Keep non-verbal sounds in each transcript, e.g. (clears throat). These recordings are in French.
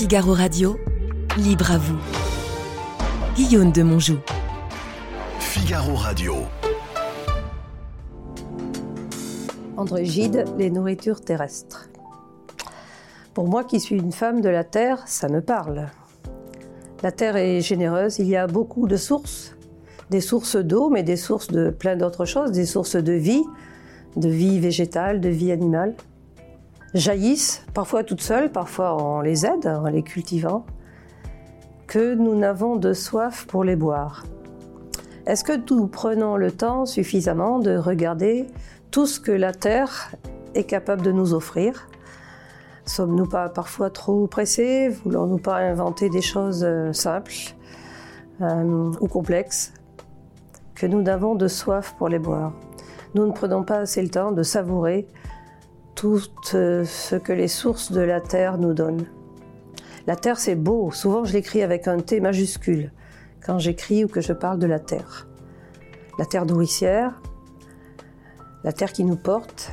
Figaro Radio, libre à vous. Guillaume de Monjou. Figaro Radio. André Gide, les nourritures terrestres. Pour moi qui suis une femme de la terre, ça me parle. La terre est généreuse, il y a beaucoup de sources, des sources d'eau, mais des sources de plein d'autres choses, des sources de vie, de vie végétale, de vie animale. Jaillissent, parfois toutes seules, parfois on les aide en les cultivant, que nous n'avons de soif pour les boire. Est-ce que nous prenons le temps suffisamment de regarder tout ce que la terre est capable de nous offrir? Sommes-nous pas parfois trop pressés? Voulons-nous pas inventer des choses euh, simples euh, ou complexes? Que nous n'avons de soif pour les boire. Nous ne prenons pas assez le temps de savourer tout euh, ce que les sources de la terre nous donnent. La terre, c'est beau. Souvent, je l'écris avec un T majuscule quand j'écris ou que je parle de la terre. La terre nourricière, la terre qui nous porte,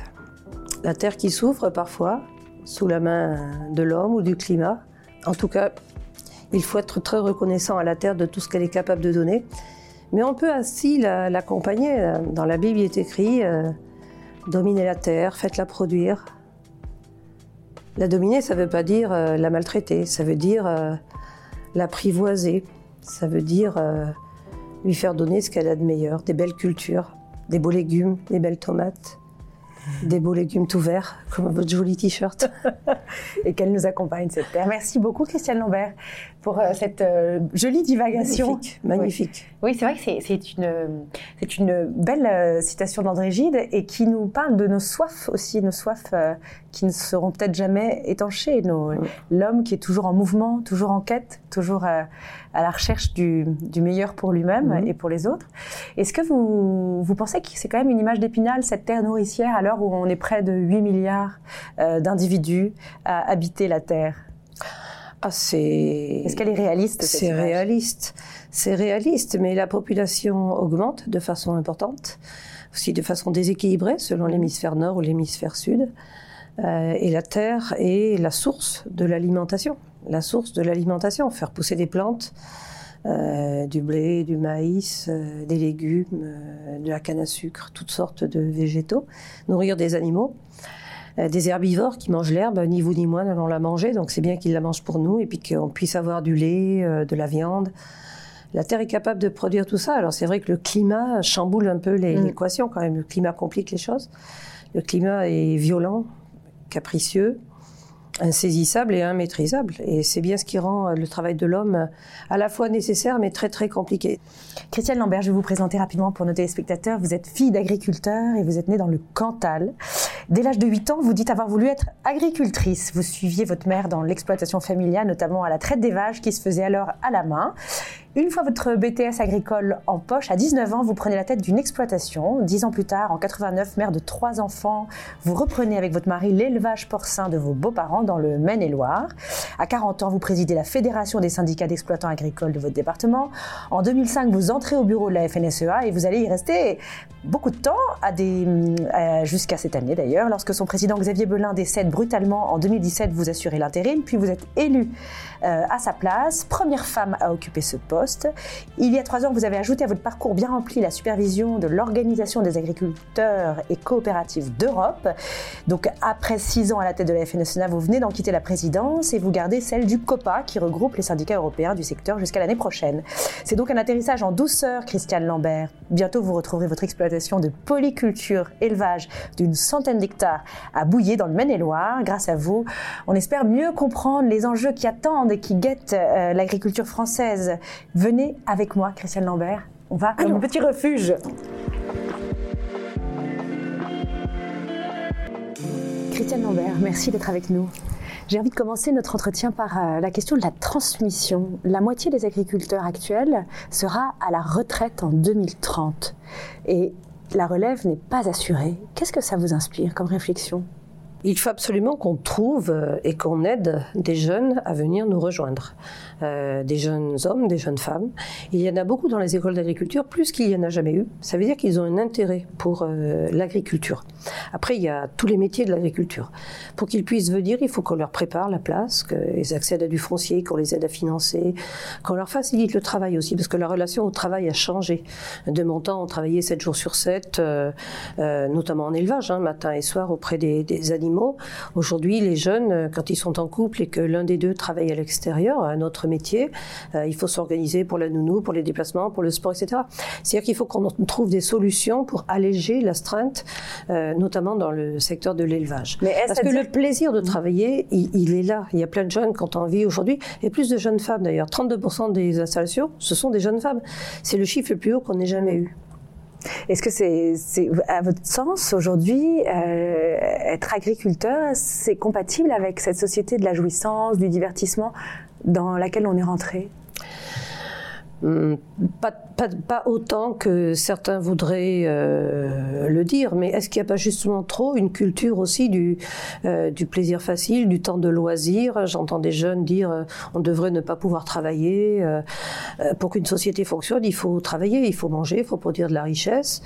la terre qui souffre parfois, sous la main de l'homme ou du climat. En tout cas, il faut être très reconnaissant à la terre de tout ce qu'elle est capable de donner. Mais on peut ainsi l'accompagner. Dans la Bible, il est écrit euh, Dominez la terre, faites-la produire. La dominer, ça ne veut pas dire euh, la maltraiter, ça veut dire euh, l'apprivoiser, ça veut dire lui faire donner ce qu'elle a de meilleur, des belles cultures, des beaux légumes, des belles tomates, des beaux légumes tout verts, comme votre joli t-shirt. (laughs) et qu'elle nous accompagne, cette terre. Merci beaucoup, Christiane Lambert, pour euh, cette euh, jolie divagation. Magnifique, magnifique. Oui, c'est vrai que c'est une, une belle euh, citation d'André Gide et qui nous parle de nos soifs aussi, nos soifs qui ne seront peut-être jamais étanchées. L'homme qui est toujours en mouvement, toujours en quête, toujours à, la recherche du, meilleur pour lui-même mhm. et pour les autres. Est-ce que vous, vous pensez que c'est quand même une image d'épinal, cette terre nourricière, à l'heure où on est près de 8 milliards d'individus à habiter la Terre? Ah, c'est. Est-ce qu'elle est réaliste C'est réaliste. C'est réaliste, mais la population augmente de façon importante, aussi de façon déséquilibrée selon l'hémisphère nord ou l'hémisphère sud. Euh, et la terre est la source de l'alimentation. La source de l'alimentation, faire pousser des plantes, euh, du blé, du maïs, euh, des légumes, de la canne à sucre, toutes sortes de végétaux, nourrir des animaux. Euh, des herbivores qui mangent l'herbe, ni vous ni moi n'allons la manger, donc c'est bien qu'ils la mangent pour nous et puis qu'on puisse avoir du lait, euh, de la viande. La Terre est capable de produire tout ça. Alors c'est vrai que le climat chamboule un peu mm. l'équation quand même. Le climat complique les choses. Le climat est violent, capricieux insaisissable et immaîtrisable. Et c'est bien ce qui rend le travail de l'homme à la fois nécessaire mais très très compliqué. Christiane Lambert, je vais vous présenter rapidement pour nos téléspectateurs. Vous êtes fille d'agriculteur et vous êtes née dans le Cantal. Dès l'âge de 8 ans, vous dites avoir voulu être agricultrice. Vous suiviez votre mère dans l'exploitation familiale, notamment à la traite des vaches qui se faisait alors à la main. Une fois votre BTS agricole en poche, à 19 ans, vous prenez la tête d'une exploitation. Dix ans plus tard, en 89, mère de trois enfants, vous reprenez avec votre mari l'élevage porcin de vos beaux-parents dans le Maine-et-Loire. À 40 ans, vous présidez la Fédération des syndicats d'exploitants agricoles de votre département. En 2005, vous entrez au bureau de la FNSEA et vous allez y rester beaucoup de temps, jusqu'à cette année d'ailleurs, lorsque son président Xavier Belin décède brutalement en 2017, vous assurez l'intérim, puis vous êtes élu euh, à sa place, première femme à occuper ce poste. Il y a trois ans, vous avez ajouté à votre parcours bien rempli la supervision de l'Organisation des agriculteurs et coopératives d'Europe. Donc après six ans à la tête de la FNSEA, vous venez d'en quitter la présidence et vous gardez celle du COPA qui regroupe les syndicats européens du secteur jusqu'à l'année prochaine. C'est donc un atterrissage en douceur, Christiane Lambert. Bientôt, vous retrouverez votre exploitation de polyculture, élevage d'une centaine d'hectares à Bouillé dans le Maine-et-Loire. Grâce à vous, on espère mieux comprendre les enjeux qui attendent et qui guettent euh, l'agriculture française. Venez avec moi, Christiane Lambert. On va à mon petit refuge. Christiane Lambert, merci d'être avec nous. J'ai envie de commencer notre entretien par euh, la question de la transmission. La moitié des agriculteurs actuels sera à la retraite en 2030 et la relève n'est pas assurée. Qu'est-ce que ça vous inspire comme réflexion? Il faut absolument qu'on trouve euh, et qu'on aide des jeunes à venir nous rejoindre. Euh, des jeunes hommes, des jeunes femmes. Il y en a beaucoup dans les écoles d'agriculture, plus qu'il y en a jamais eu. Ça veut dire qu'ils ont un intérêt pour euh, l'agriculture. Après, il y a tous les métiers de l'agriculture. Pour qu'ils puissent venir, il faut qu'on leur prépare la place, qu'ils accèdent à du foncier, qu'on les aide à financer, qu'on leur facilite le travail aussi, parce que la relation au travail a changé. De mon temps, on travaillait 7 jours sur 7, euh, euh, notamment en élevage, hein, matin et soir, auprès des, des animaux. Aujourd'hui, les jeunes, euh, quand ils sont en couple et que l'un des deux travaille à l'extérieur, un autre métier, euh, il faut s'organiser pour la nounou, pour les déplacements, pour le sport, etc. C'est-à-dire qu'il faut qu'on trouve des solutions pour alléger l'astreinte, euh, notamment dans le secteur de l'élevage. Parce que dire- le plaisir de travailler, il, il est là. Il y a plein de jeunes qui ont envie aujourd'hui, et plus de jeunes femmes d'ailleurs. 32% des installations, ce sont des jeunes femmes. C'est le chiffre le plus haut qu'on ait jamais eu. Est-ce que c'est, à votre sens, aujourd'hui, euh, être agriculteur, c'est compatible avec cette société de la jouissance, du divertissement dans laquelle on est rentré? Pas, pas, pas autant que certains voudraient euh, le dire, mais est-ce qu'il n'y a pas justement trop une culture aussi du, euh, du plaisir facile, du temps de loisir? J'entends des jeunes dire euh, on devrait ne pas pouvoir travailler. euh, euh, pour qu'une société fonctionne, il faut travailler, il faut manger, il faut produire de la richesse.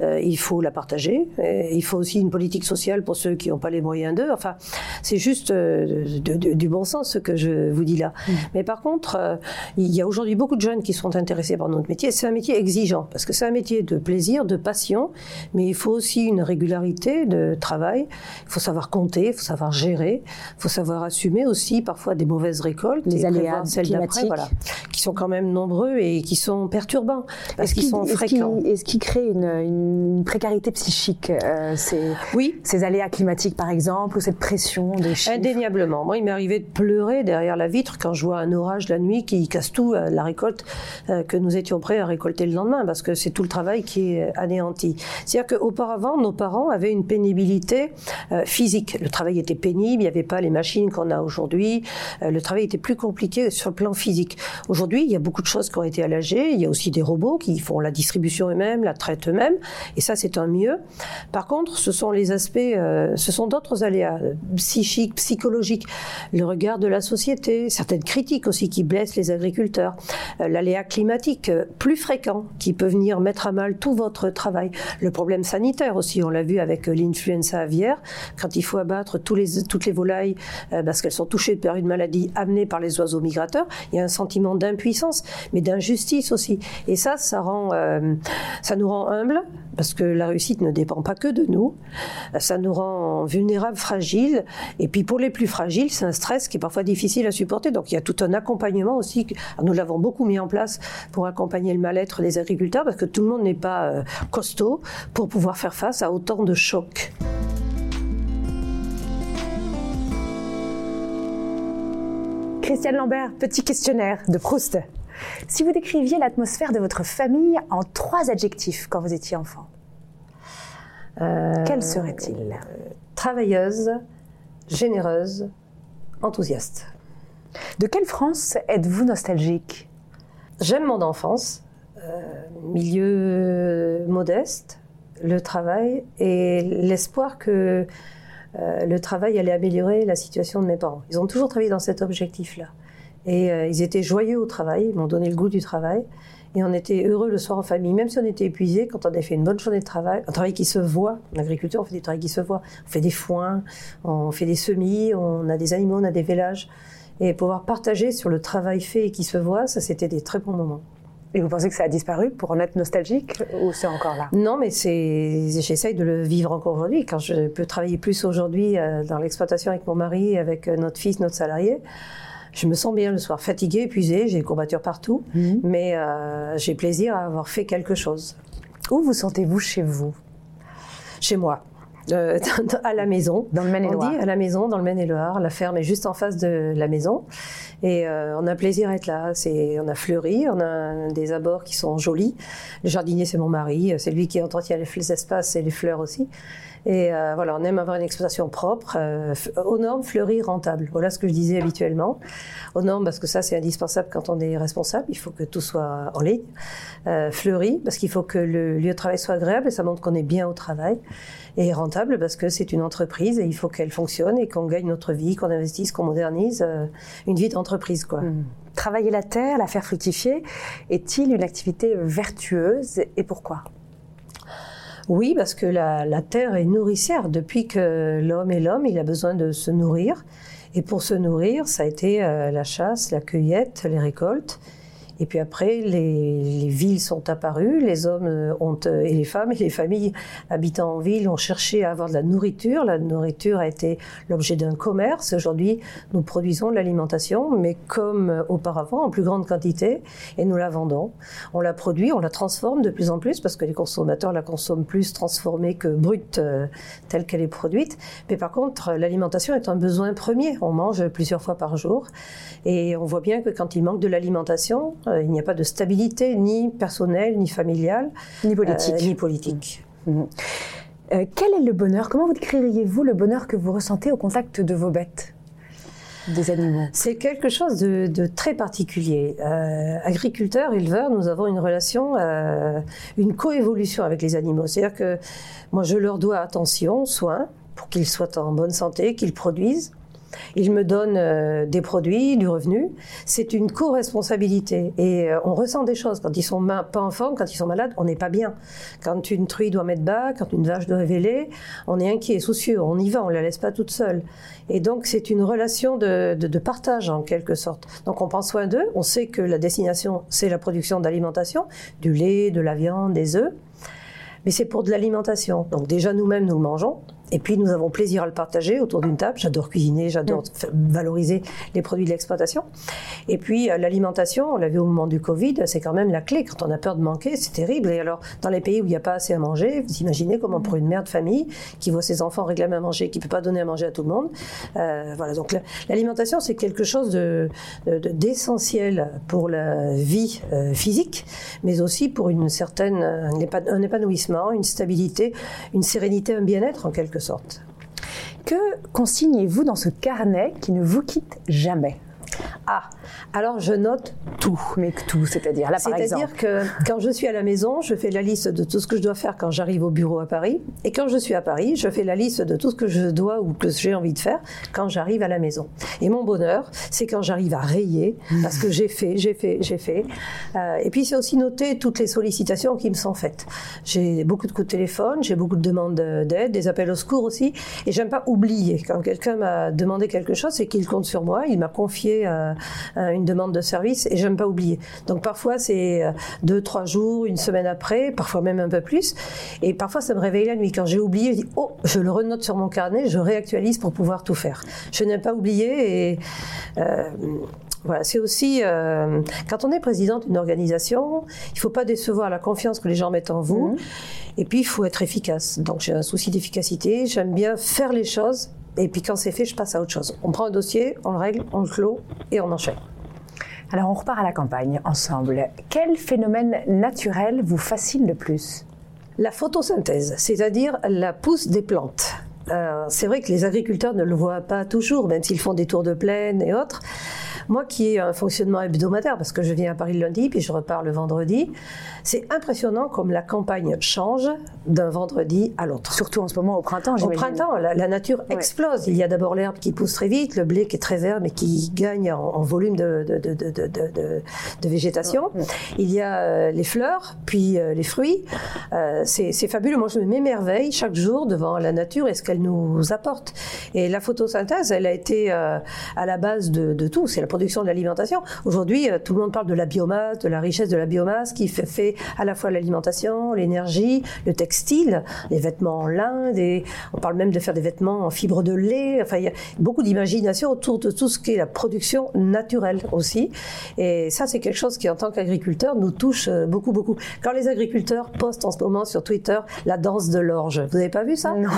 Euh, il faut la partager. Et il faut aussi une politique sociale pour ceux qui n'ont pas les moyens d'eux. Enfin, c'est juste euh, de- de- du bon sens ce que je vous dis là. Mais par contre, euh, il y a aujourd'hui beaucoup de jeunes qui sont intéressés par notre métier. C'est un métier exigeant parce que c'est un métier de plaisir, de passion, mais il faut aussi une régularité de travail. Il faut savoir compter, il faut savoir gérer, il faut savoir assumer aussi parfois des mauvaises récoltes, Les aléas celles d'après, voilà, qui sont quand même nombreux et qui sont perturbants parce qu'ils qu'il- sont fréquents. Est-ce qui crée une, une précarité psychique euh, ces, Oui, ces aléas climatiques, par exemple, ou cette pression de chiffres Indéniablement. Moi, il m'est arrivé de pleurer derrière la vitre quand je vois un orage la nuit qui casse tout, euh, la récolte euh, que nous étions prêts à récolter le lendemain, parce que c'est tout le travail qui est anéanti. C'est-à-dire qu'auparavant, nos parents avaient une pénibilité euh, physique. Le travail était pénible, il n'y avait pas les machines qu'on a aujourd'hui. Euh, le travail était plus compliqué sur le plan physique. Aujourd'hui, il y a beaucoup de choses qui ont été allégées. Il y a aussi des robots qui font la distribution eux-mêmes, la traite eux-mêmes, et ça, c'est un mieux. Par contre, ce sont les aspects, euh, ce sont d'autres aléas euh, psychiques, psychologiques, le regard de la société, certaines critiques aussi qui blessent les agriculteurs, euh, l'aléa climatique plus fréquent qui peut venir mettre à mal tout votre travail, le problème sanitaire aussi, on l'a vu avec l'influenza aviaire, quand il faut abattre toutes les volailles parce qu'elles sont touchées par une maladie amenée par les oiseaux migrateurs, il y a un sentiment d'impuissance, mais d'injustice aussi. Et ça, ça rend, ça nous rend humbles parce que la réussite ne dépend pas que de nous. Ça nous rend vulnérables, fragiles. Et puis pour les plus fragiles, c'est un stress qui est parfois difficile à supporter. Donc il y a tout un accompagnement aussi. Nous l'avons beaucoup mis en place pour accompagner le mal-être des agriculteurs parce que tout le monde n'est pas euh, costaud pour pouvoir faire face à autant de chocs. Christiane Lambert, petit questionnaire de Proust. Si vous décriviez l'atmosphère de votre famille en trois adjectifs quand vous étiez enfant, Euh, quels seraient-ils Travailleuse, généreuse, enthousiaste. De quelle France êtes-vous nostalgique? J'aime mon enfance, euh, milieu modeste, le travail et l'espoir que euh, le travail allait améliorer la situation de mes parents. Ils ont toujours travaillé dans cet objectif-là. Et euh, ils étaient joyeux au travail, ils m'ont donné le goût du travail. Et on était heureux le soir en famille, même si on était épuisé, quand on avait fait une bonne journée de travail, un travail qui se voit. En agriculture, on fait des travails qui se voient. On fait des foins, on fait des semis, on a des animaux, on a des vélages. Et pouvoir partager sur le travail fait et qui se voit, ça c'était des très bons moments. Et vous pensez que ça a disparu pour en être nostalgique ou c'est encore là? Non, mais j'essaye de le vivre encore aujourd'hui. Quand je peux travailler plus aujourd'hui euh, dans l'exploitation avec mon mari, avec euh, notre fils, notre salarié, je me sens bien le soir, fatiguée, épuisée, j'ai des courbatures partout, Mhm. mais euh, j'ai plaisir à avoir fait quelque chose Où vous sentez-vous chez vous? Chez moi. Euh, (laughs) à la maison. Dans le On Maine-et-Loire dit à la maison, dans le Maine-et-Loire. La ferme est juste en face de la maison. Et euh, on a plaisir à être là. C'est, on a fleuri, on a des abords qui sont jolis. Le jardinier, c'est mon mari. C'est lui qui entretient les, les espaces et les fleurs aussi. Et euh, voilà, on aime avoir une exploitation propre, euh, aux normes, fleurie, rentable. Voilà ce que je disais habituellement. Aux normes, parce que ça, c'est indispensable quand on est responsable. Il faut que tout soit en ligne. Euh, fleuri, parce qu'il faut que le lieu de travail soit agréable et ça montre qu'on est bien au travail. Et rentable, parce que c'est une entreprise et il faut qu'elle fonctionne et qu'on gagne notre vie, qu'on investisse, qu'on modernise. euh, une vie d'entreprise, quoi. Hmm. Travailler la terre, la faire fructifier, est-il une activité vertueuse et pourquoi? Oui, parce que la, la terre est nourricière. Depuis que l'homme est l'homme, il a besoin de se nourrir. Et pour se nourrir, ça a été euh, la chasse, la cueillette, les récoltes. Et puis après, les, les, villes sont apparues, les hommes euh, ont, euh, et les femmes et les familles habitant en ville ont cherché à avoir de la nourriture. La nourriture a été l'objet d'un commerce. Aujourd'hui, nous produisons de l'alimentation, mais comme euh, auparavant, en plus grande quantité, et nous la vendons. On la produit, on la transforme de plus en plus, parce que les consommateurs la consomment plus transformée que brute, telle qu'elle est produite. Mais par contre, l'alimentation est un besoin premier. On mange plusieurs fois par jour. Et on voit bien que quand il manque de l'alimentation, il n'y a pas de stabilité ni personnelle, ni familiale, ni politique. Euh, ni politique. Mmh. Euh, quel est le bonheur? Comment vous décririez-vous le bonheur que vous ressentez au contact de vos bêtes des animaux? C'est quelque chose de, de très particulier. Euh, agriculteurs, éleveurs, nous avons une relation, euh, une coévolution avec les animaux. C'est-à-dire que moi, je leur dois attention, soin, pour qu'ils soient en bonne santé, qu'ils produisent. Ils me donnent euh, des produits, du revenu. C'est une co-responsabilité. Et euh, on ressent des choses. Quand ils sont pas en forme, quand ils sont malades, on n'est pas bien. Quand une truie doit mettre bas, quand une vache doit révéler, on est inquiet, soucieux. On y va, on ne la laisse pas toute seule. Et donc, c'est une relation de, de, de, partage, en quelque sorte. Donc, on prend soin d'eux. On sait que la destination, c'est la production d'alimentation, du lait, de la viande, des œufs. Mais c'est pour de l'alimentation. Donc, déjà, nous-mêmes, nous le mangeons. Et puis nous avons plaisir à le partager autour d'une table. J'adore cuisiner, j'adore mmh. valoriser les produits de l'exploitation. Et puis euh, l'alimentation, on l'a vu au moment du Covid, c'est quand même la clé. Quand on a peur de manquer, c'est terrible. Et alors dans les pays où il n'y a pas assez à manger, vous imaginez comment pour une mère de famille qui voit ses enfants réclamer à manger, qui peut pas donner à manger à tout le monde. Euh, voilà. Donc l'alimentation, c'est quelque chose de, d'essentiel pour la vie euh, physique, mais aussi pour une certaine un épanouissement, une stabilité, une sérénité, un bien-être en quelque Que consignez-vous dans ce carnet qui ne vous quitte jamais? Ah, alors je note tout. Mais tout, c'est-à-dire là par C'est-à-dire que quand je suis à la maison, je fais la liste de tout ce que je dois faire quand j'arrive au bureau à Paris. Et quand je suis à Paris, je fais la liste de tout ce que je dois ou que j'ai envie de faire quand j'arrive à la maison. Et mon bonheur, c'est quand j'arrive à rayer parce que j'ai fait, j'ai fait, j'ai fait. Euh, et puis c'est aussi noter toutes les sollicitations qui me sont faites. J'ai beaucoup de coups de téléphone, j'ai beaucoup de demandes d'aide, des appels au secours aussi. Et j'aime pas oublier quand quelqu'un m'a demandé quelque chose, c'est qu'il compte sur moi, il m'a confié euh, une demande de service et j'aime pas oublier. Donc parfois c'est euh, deux, trois jours, une semaine après, parfois même un peu plus. Et parfois ça me réveille la nuit. Quand j'ai oublié, je dis oh, je le renote sur mon carnet, je réactualise pour pouvoir tout faire. Je n'aime pas oublier et euh, voilà, c'est aussi euh, quand on est président d'une organisation, il faut pas décevoir la confiance que les gens mettent en vous. Mmh. Et puis il faut être efficace. Donc j'ai un souci d'efficacité. J'aime bien faire les choses et puis quand c'est fait, je passe à autre chose. On prend un dossier, on le règle, on le clôt et on enchaîne. Alors on repart à la campagne ensemble. Quel phénomène naturel vous fascine le plus? La photosynthèse, c'est-à-dire la pousse des plantes. Euh, c'est vrai que les agriculteurs ne le voient pas toujours, même s'ils font des tours de plaine et autres. Moi qui ai un fonctionnement hebdomadaire, parce que je viens à Paris le lundi, puis je repars le vendredi, c'est impressionnant comme la campagne change d'un vendredi à l'autre. Surtout en ce moment au printemps, Au printemps, la, la nature ouais. explose. Il y a d'abord l'herbe qui pousse très vite, le blé qui est très vert, mais qui gagne en, en volume de, de, de, de végétation. Ouais. Il y a euh, les fleurs, puis euh, les fruits. Euh, c'est fabuleux. Moi, je m'émerveille chaque jour devant la nature et ce qu'elle nous apporte. Et la photosynthèse, elle a été euh, à la base de, tout. C'est la production de l'alimentation. Aujourd'hui, euh, tout le monde parle de la biomasse, de la richesse de la biomasse qui fait, fait à la fois l'alimentation, l'énergie, le textile, les vêtements en lin, des... on parle même de faire des vêtements en fibre de lait. Enfin, il y a beaucoup d'imagination autour de tout ce qui est la production naturelle aussi. Et ça, c'est quelque chose qui, en tant qu'agriculteur, nous touche euh, beaucoup, beaucoup. Quand les agriculteurs postent en ce moment sur Twitter la danse de l'orge, vous n'avez pas vu ça? Non.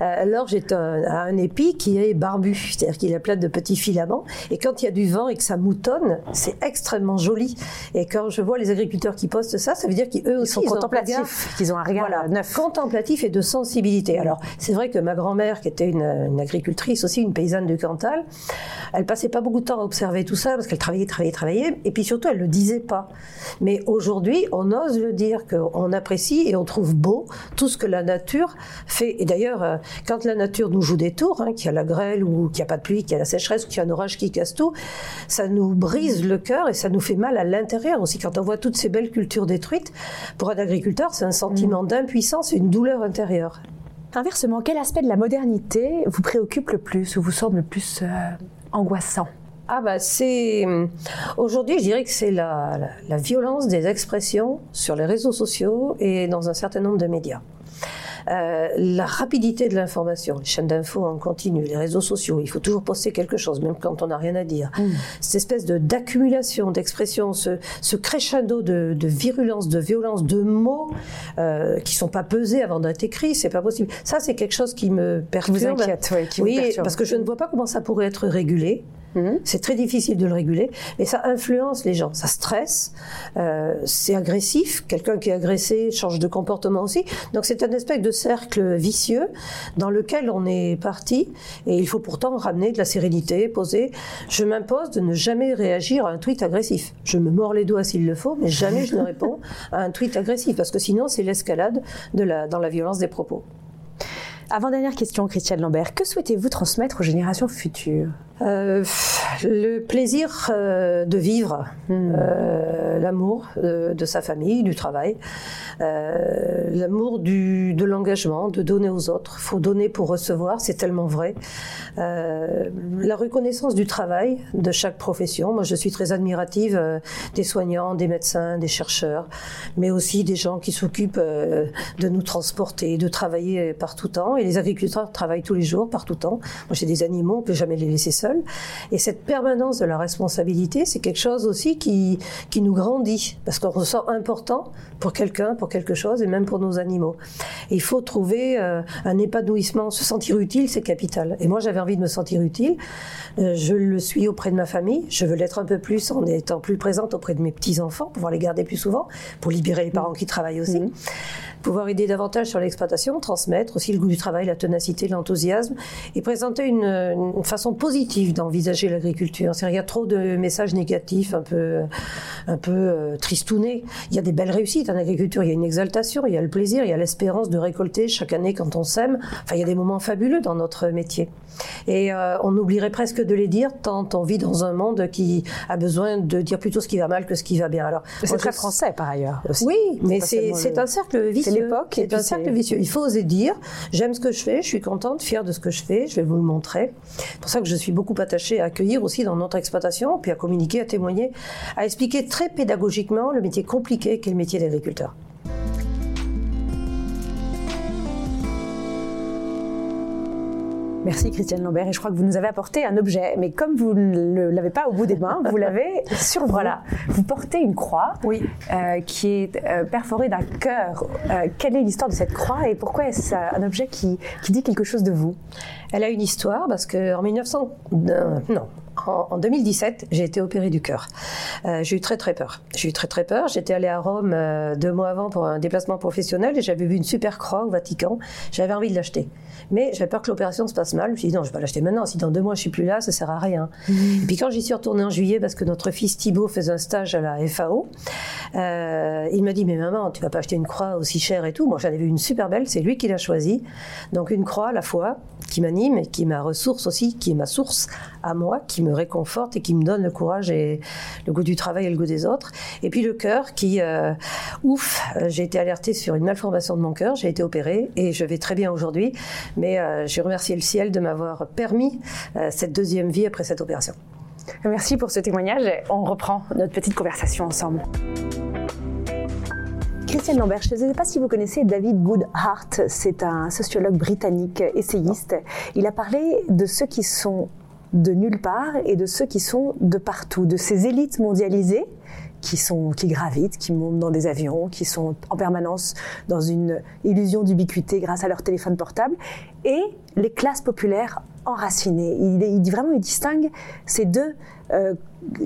Euh, l'orge est un, un, épi qui est barbu, c'est-à-dire qu'il a plein de petits filaments. Et quand il y a du vent et que ça moutonne, c'est extrêmement joli. Et quand je vois les agriculteurs qui postent ça, ça veut dire qu'eux aussi ils sont ils contemplatifs, qu'ils ont un regard voilà, neuf. Contemplatif et de sensibilité. Alors, c'est vrai que ma grand-mère, qui était une, une, agricultrice aussi, une paysanne du Cantal, elle passait pas beaucoup de temps à observer tout ça parce qu'elle travaillait, travaillait, travaillait. Et puis surtout, elle le disait pas. Mais aujourd'hui, on ose le dire, qu'on apprécie et on trouve beau tout ce que la nature fait. Et d'ailleurs, euh, quand la nature nous joue des tours, hein, qu'il y a la grêle ou qu'il n'y a pas de pluie, qu'il y a la sécheresse, qu'il y a un orage qui casse tout, ça nous brise le cœur et ça nous fait mal à l'intérieur aussi. Quand on voit toutes ces belles cultures détruites, pour un agriculteur, c'est un sentiment mm. d'impuissance et une douleur intérieure. Inversement, quel aspect de la modernité vous préoccupe le plus ou vous semble le plus euh, angoissant? Ah bah c'est aujourd'hui je dirais que c'est la, la, violence des expressions sur les réseaux sociaux et dans un certain nombre de médias. Euh, la rapidité de l'information, les chaînes d'infos en continu, les réseaux sociaux, il faut toujours poster quelque chose, même quand on n'a rien à dire. Mm. Cette espèce de d'accumulation d'expressions, ce, ce, crescendo de, de, virulence, de violence, de mots euh, qui sont pas pesés avant d'être écrits, c'est pas possible. Ça, c'est quelque chose qui me perturbe. Qui vous inquiète, oui, qui oui vous perturbe. parce que je ne vois pas comment ça pourrait être régulé. Mhm. C'est très difficile de le réguler, mais ça influence les gens, ça stresse, euh, c'est agressif. Quelqu'un qui est agressé change de comportement aussi. Donc c'est un espèce de cercle vicieux dans lequel on est parti, et il faut pourtant ramener de la sérénité, poser. Je m'impose de ne jamais réagir à un tweet agressif. Je me mords les doigts s'il le faut, mais jamais je ne réponds à un tweet agressif, parce que sinon c'est l'escalade de la, dans la violence des propos. Avant-dernière question, Christiane Lambert. Que souhaitez-vous transmettre aux générations futures? Euh, le plaisir euh, de vivre, hmm. euh, l'amour de, sa famille, du travail, l'amour de l'engagement, de donner aux autres. Faut donner pour recevoir, c'est tellement vrai. la reconnaissance du travail de chaque profession. Moi, je suis très admirative des soignants, des médecins, des chercheurs, mais aussi des gens qui s'occupent de nous transporter, de travailler par tout temps. Et les agriculteurs travaillent tous les jours, par tout temps. Moi, j'ai des animaux, on peut jamais les laisser et cette permanence de la responsabilité, c'est quelque chose aussi qui, qui nous grandit, parce qu'on ressent important pour quelqu'un, pour quelque chose, et même pour nos animaux. Et il faut trouver euh, un épanouissement, se sentir utile, c'est capital. Et moi, j'avais envie de me sentir utile. Euh, je le suis auprès de ma famille. Je veux l'être un peu plus en étant plus présente auprès de mes petits-enfants, pouvoir les garder plus souvent, pour libérer les parents qui travaillent aussi. Mmh pouvoir aider davantage sur l'exploitation, transmettre aussi le goût du travail, la ténacité, l'enthousiasme, et présenter une, une façon positive d'envisager l'agriculture. Il y a trop de messages négatifs, un peu, un peu euh, tristounés. Il y a des belles réussites en agriculture, il y a une exaltation, il y a le plaisir, il y a l'espérance de récolter chaque année quand on sème. Enfin, il y a des moments fabuleux dans notre métier. Et euh, on oublierait presque de les dire tant on vit dans un monde qui a besoin de dire plutôt ce qui va mal que ce qui va bien. Alors, c'est très français par ailleurs. Aussi. Oui, mais c'est un cercle vicieux l'époque. C'est un cercle vicieux. Il faut oser dire j'aime ce que je fais, je suis contente, fière de ce que je fais, je vais vous le montrer. C'est pour ça que je suis beaucoup attachée à accueillir aussi dans notre exploitation, puis à communiquer, à témoigner, à expliquer très pédagogiquement le métier compliqué qu'est le métier d'agriculteur. Merci Christiane Lambert. Et je crois que vous nous avez apporté un objet, mais comme vous ne l'avez pas au bout des mains, vous l'avez (laughs) sur Voilà. Vous portez une croix oui. Euh, qui est euh, perforée d'un cœur. Euh, quelle est l'histoire de cette croix et pourquoi est-ce un objet qui, qui dit quelque chose de vous? Elle a une histoire parce qu'en 1900... non, en, 2017, j'ai été opérée du cœur. Euh, j'ai eu très très peur. J'ai eu très très peur. J'étais allée à Rome euh, deux mois avant pour un déplacement professionnel et j'avais vu une super croix au Vatican. J'avais envie de l'acheter. Mais j'avais peur que l'opération se passe mal. Je me suis dit non, je vais pas l'acheter maintenant. Si dans deux mois je suis plus là, ça sert à rien. Mmh. Et puis quand j'y suis retournée en juillet parce que notre fils Thibaut faisait un stage à la FAO, euh, il m'a dit mais maman, tu vas pas acheter une croix aussi chère et tout. Moi j'en avais vu une super belle. C'est lui qui l'a choisie. Donc une croix à la fois qui m'anime et qui est ma ressource aussi, qui est ma source à moi, qui me réconforte et qui me donne le courage et le goût du travail et le goût des autres. Et puis le cœur qui, euh, ouf, j'ai été alertée sur une malformation de mon cœur, j'ai été opérée et je vais très bien aujourd'hui, mais euh, j'ai remercié le ciel de m'avoir permis euh, cette deuxième vie après cette opération. Merci pour ce témoignage. On reprend notre petite conversation ensemble. Christiane Lambert, je ne sais pas si vous connaissez David Goodhart, c'est un sociologue britannique, essayiste. Il a parlé de ceux qui sont de nulle part et de ceux qui sont de partout, de ces élites mondialisées qui sont qui gravitent, qui montent dans des avions, qui sont en permanence dans une illusion d'ubiquité grâce à leur téléphone portable, et les classes populaires enracinées. Il, dit vraiment, il distingue ces deux euh,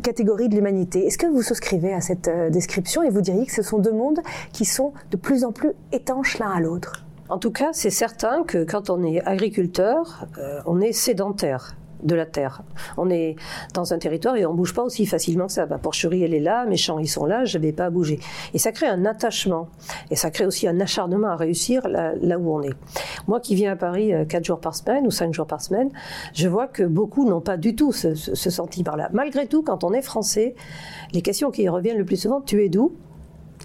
catégories de l'humanité. Est-ce que vous souscrivez à cette euh, description et vous diriez que ce sont deux mondes qui sont de plus en plus étanches l'un à l'autre? En tout cas, c'est certain que quand on est agriculteur, euh, on est sédentaire de la terre. On est dans un territoire et on bouge pas aussi facilement que ça. Ma porcherie, elle est là, mes champs, ils sont là, je vais pas bouger. Et ça crée un attachement. Et ça crée aussi un acharnement à réussir là, où on est. Moi qui viens à Paris euh, quatre jours par semaine ou cinq jours par semaine, je vois que beaucoup n'ont pas du tout ce, ce, ce sentiment-là. Malgré tout, quand on est français, les questions qui reviennent le plus souvent, tu es d'où?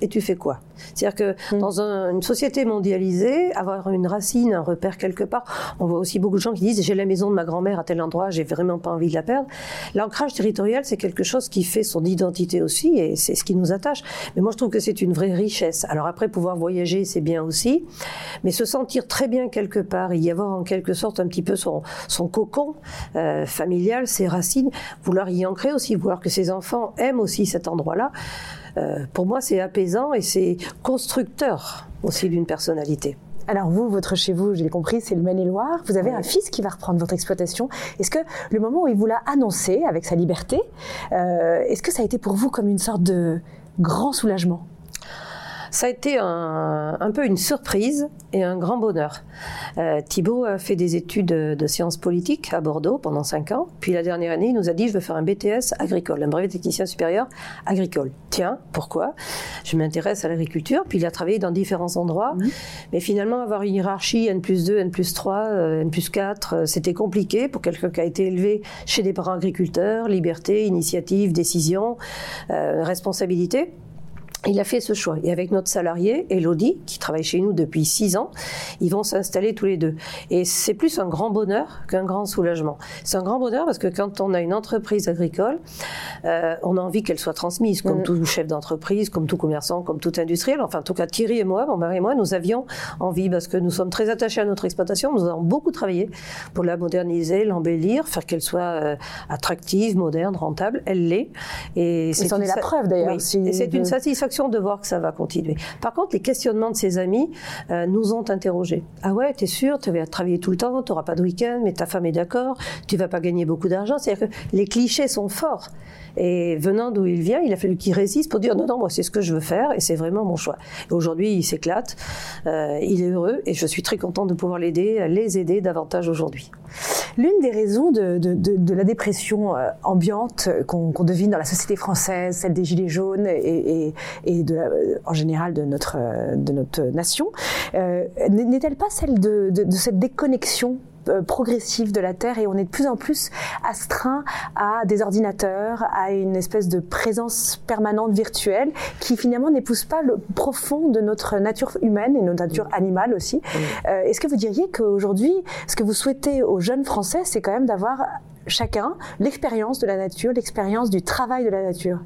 Et tu fais quoi? C'est-à-dire que Mm. dans un- une société mondialisée, avoir une racine, un repère quelque part, on voit aussi beaucoup de gens qui disent j'ai la maison de ma grand-mère à tel endroit, j'ai vraiment pas envie de la perdre. L'ancrage territorial, c'est quelque chose qui fait son identité aussi et c'est ce qui nous attache. Mais moi, je trouve que c'est une vraie richesse. Alors après, pouvoir voyager, c'est bien aussi, mais se sentir très bien quelque part y avoir en quelque sorte un petit peu son, son cocon euh, familial, ses racines, vouloir y ancrer aussi, vouloir que ses enfants aiment aussi cet endroit-là. Euh, pour moi, c'est apaisant et c'est constructeur aussi d'une personnalité. Alors vous, votre chez vous, j'ai compris, c'est le Maine-et-Loire. Vous avez un fils qui va reprendre votre exploitation. Est-ce que le moment où il vous l'a annoncé avec sa liberté, euh, est-ce que ça a été pour vous comme une sorte de grand soulagement? Ça a été un, un peu une surprise et un grand bonheur. Euh, Thibault a fait des études de, de sciences politiques à Bordeaux pendant cinq ans. Puis la dernière année, il nous a dit je veux faire un BTS agricole, un brevet technicien supérieur agricole. Tiens, pourquoi? Je m'intéresse à l'agriculture. Puis il a travaillé dans différents endroits. Mais finalement, avoir une hiérarchie N plus 2, N plus 3, euh, N plus 4, euh, c'était compliqué pour quelqu'un qui a été élevé chez des parents agriculteurs. Liberté, initiative, décision, euh, responsabilité. Il a fait ce choix. Et avec notre salarié, Elodie, qui travaille chez nous depuis six ans, ils vont s'installer tous les deux. Et c'est plus un grand bonheur qu'un grand soulagement. C'est un grand bonheur parce que quand on a une entreprise agricole, euh, on a envie qu'elle soit transmise, comme Mhm. tout chef d'entreprise, comme tout commerçant, comme tout industriel. Enfin, en tout cas, Thierry et moi, mon mari et moi, nous avions envie, parce que nous sommes très attachés à notre exploitation, nous avons beaucoup travaillé pour la moderniser, l'embellir, faire qu'elle soit euh, attractive, moderne, rentable. Elle l'est. Et c'en une est la preuve d'ailleurs. oui. si- Et c'est une de- de voir que ça va continuer. Par contre, les questionnements de ses amis euh, nous ont interrogés. Ah ouais, t'es sûr, tu vas travailler tout le temps, tu n'auras pas de week-end, mais ta femme est d'accord, tu vas pas gagner beaucoup d'argent. C'est-à-dire que les clichés sont forts. Et venant d'où il vient, il a fallu qu'il résiste pour dire non, non, moi c'est ce que je veux faire et c'est vraiment mon choix. Aujourd'hui, il s'éclate, euh, il est heureux et je suis très contente de pouvoir l'aider, les aider davantage aujourd'hui. L'une des raisons de, la dépression euh, ambiante qu'on devine dans la société française, celle des gilets jaunes et, euh, en général de notre, nation, n'est- n'est-elle pas celle de cette déconnexion euh, progressive de la Terre et on est de plus en plus astreint à des ordinateurs, à une espèce de présence permanente virtuelle qui finalement n'épouse pas le profond de notre nature humaine et notre nature animale aussi. Euh, Est-ce que vous diriez qu'aujourd'hui, ce que vous souhaitez aux jeunes Français, c'est quand même d'avoir chacun l'expérience de la nature, l'expérience du travail de la nature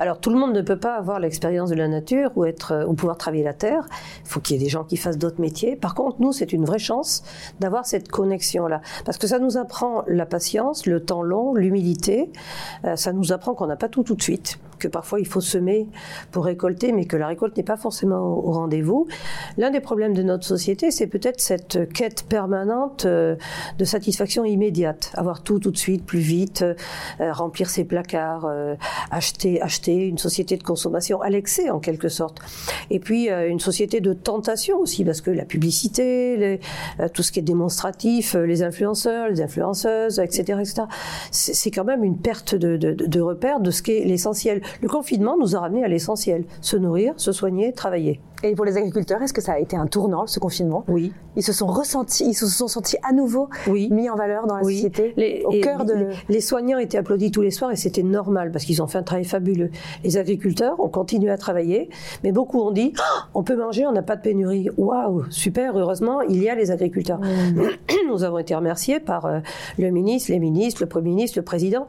Alors tout le monde ne peut pas avoir l'expérience de la nature ou être euh, ou pouvoir travailler la terre. Il faut qu'il y ait des gens qui fassent d'autres métiers. Par contre, nous, c'est une vraie chance d'avoir cette connexion là, parce que ça nous apprend la patience, le temps long, l'humilité. Euh, ça nous apprend qu'on n'a pas tout tout de suite, que parfois il faut semer pour récolter, mais que la récolte n'est pas forcément au, au rendez-vous. L'un des problèmes de notre société, c'est peut-être cette quête permanente euh, de satisfaction immédiate, avoir tout tout de suite, plus vite, euh, remplir ses placards, euh, acheter, acheter une société de consommation à l'excès en quelque sorte. Et puis euh, une société de tentation aussi, parce que la publicité, euh, tout ce qui est démonstratif, euh, les influenceurs, les influenceuses, etc., etc., c'est c'est quand même une perte de, de, de repère de ce qui est l'essentiel. Le confinement nous a ramené à l'essentiel se nourrir, se soigner, travailler. Et pour les agriculteurs, est-ce que ça a été un tournant, ce confinement? Oui, Ils se sont ressentis, ils se sont sentis à nouveau oui. mis en valeur dans la Oui. société, Les, au cœur de... les, les soignants étaient applaudis tous les soirs et c'était normal parce qu'ils ont fait un travail fabuleux. Les agriculteurs ont continué à travailler, mais beaucoup ont dit Ah, on peut manger, on n'a pas de pénurie. Waouh, super, heureusement, il y a les agriculteurs. (clears throat) Nous avons été remerciés par euh, le ministre, les ministres, le Premier ministre, le Président.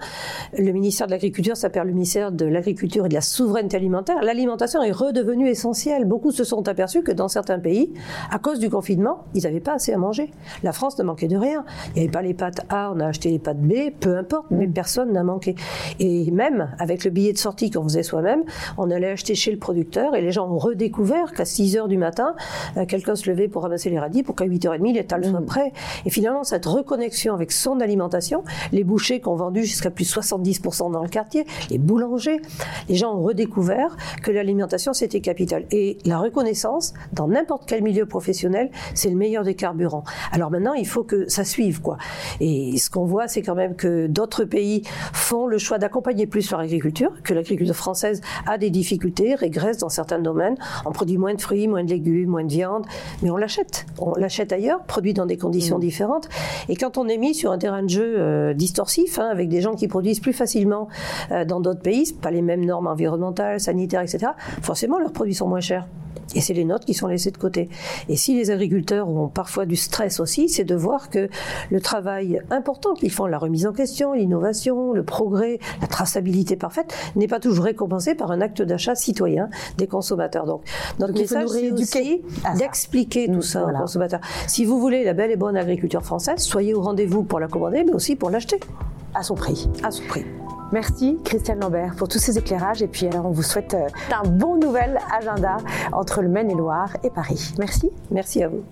Le ministère de l'Agriculture s'appelle le ministère de l'Agriculture et de la Souveraineté alimentaire. L'alimentation est redevenue essentielle. Beaucoup se sont aperçus que dans certains pays, à cause du confinement, ils n'avaient pas assez à manger. La France ne manquait de rien. Il n'y avait pas les pâtes A, on a acheté les pâtes B, peu importe, mais personne n'a manqué. Et même avec le billet de sortie qu'on faisait soi-même, on allait acheter chez le producteur et les gens ont redécouvert qu'à 6 heures du matin, euh, quelqu'un se levait pour ramasser les radis pour qu'à 8h30, l'étal soit prêt. Et finalement, cette reconnexion avec son alimentation, les bouchers qui ont vendu jusqu'à plus de 70% dans le quartier, les boulangers, les gens ont redécouvert que l'alimentation, c'était capital. Et la connaissance, dans n'importe quel milieu professionnel, c'est le meilleur des carburants. Alors maintenant, il faut que ça suive, quoi. Et ce qu'on voit, c'est quand même que d'autres pays font le choix d'accompagner plus leur agriculture, que l'agriculture française a des difficultés, régresse dans certains domaines. On produit moins de fruits, moins de légumes, moins de viande, mais on l'achète. On l'achète ailleurs, produit dans des conditions mmh. différentes. Et quand on est mis sur un terrain de jeu euh, distorsif, hein, avec des gens qui produisent plus facilement euh, dans d'autres pays, pas les mêmes normes environnementales, sanitaires, etc., forcément leurs produits sont moins chers. Et c'est les nôtres qui sont laissés de côté. Et si les agriculteurs ont parfois du stress aussi, c'est de voir que le travail important qu'ils font, la remise en question, l'innovation, le progrès, la traçabilité parfaite, n'est pas toujours récompensé par un acte d'achat citoyen des consommateurs. Donc, notre message, c'est aussi d'expliquer tout ça aux consommateurs. Si vous voulez la belle et bonne agriculture française, soyez au rendez-vous pour la commander, mais aussi pour l'acheter. À son prix. À son prix. Merci Christiane Lambert pour tous ces éclairages et puis alors on vous souhaite euh, un bon nouvel agenda entre le Maine-et-Loire et Paris. Merci. Merci à vous.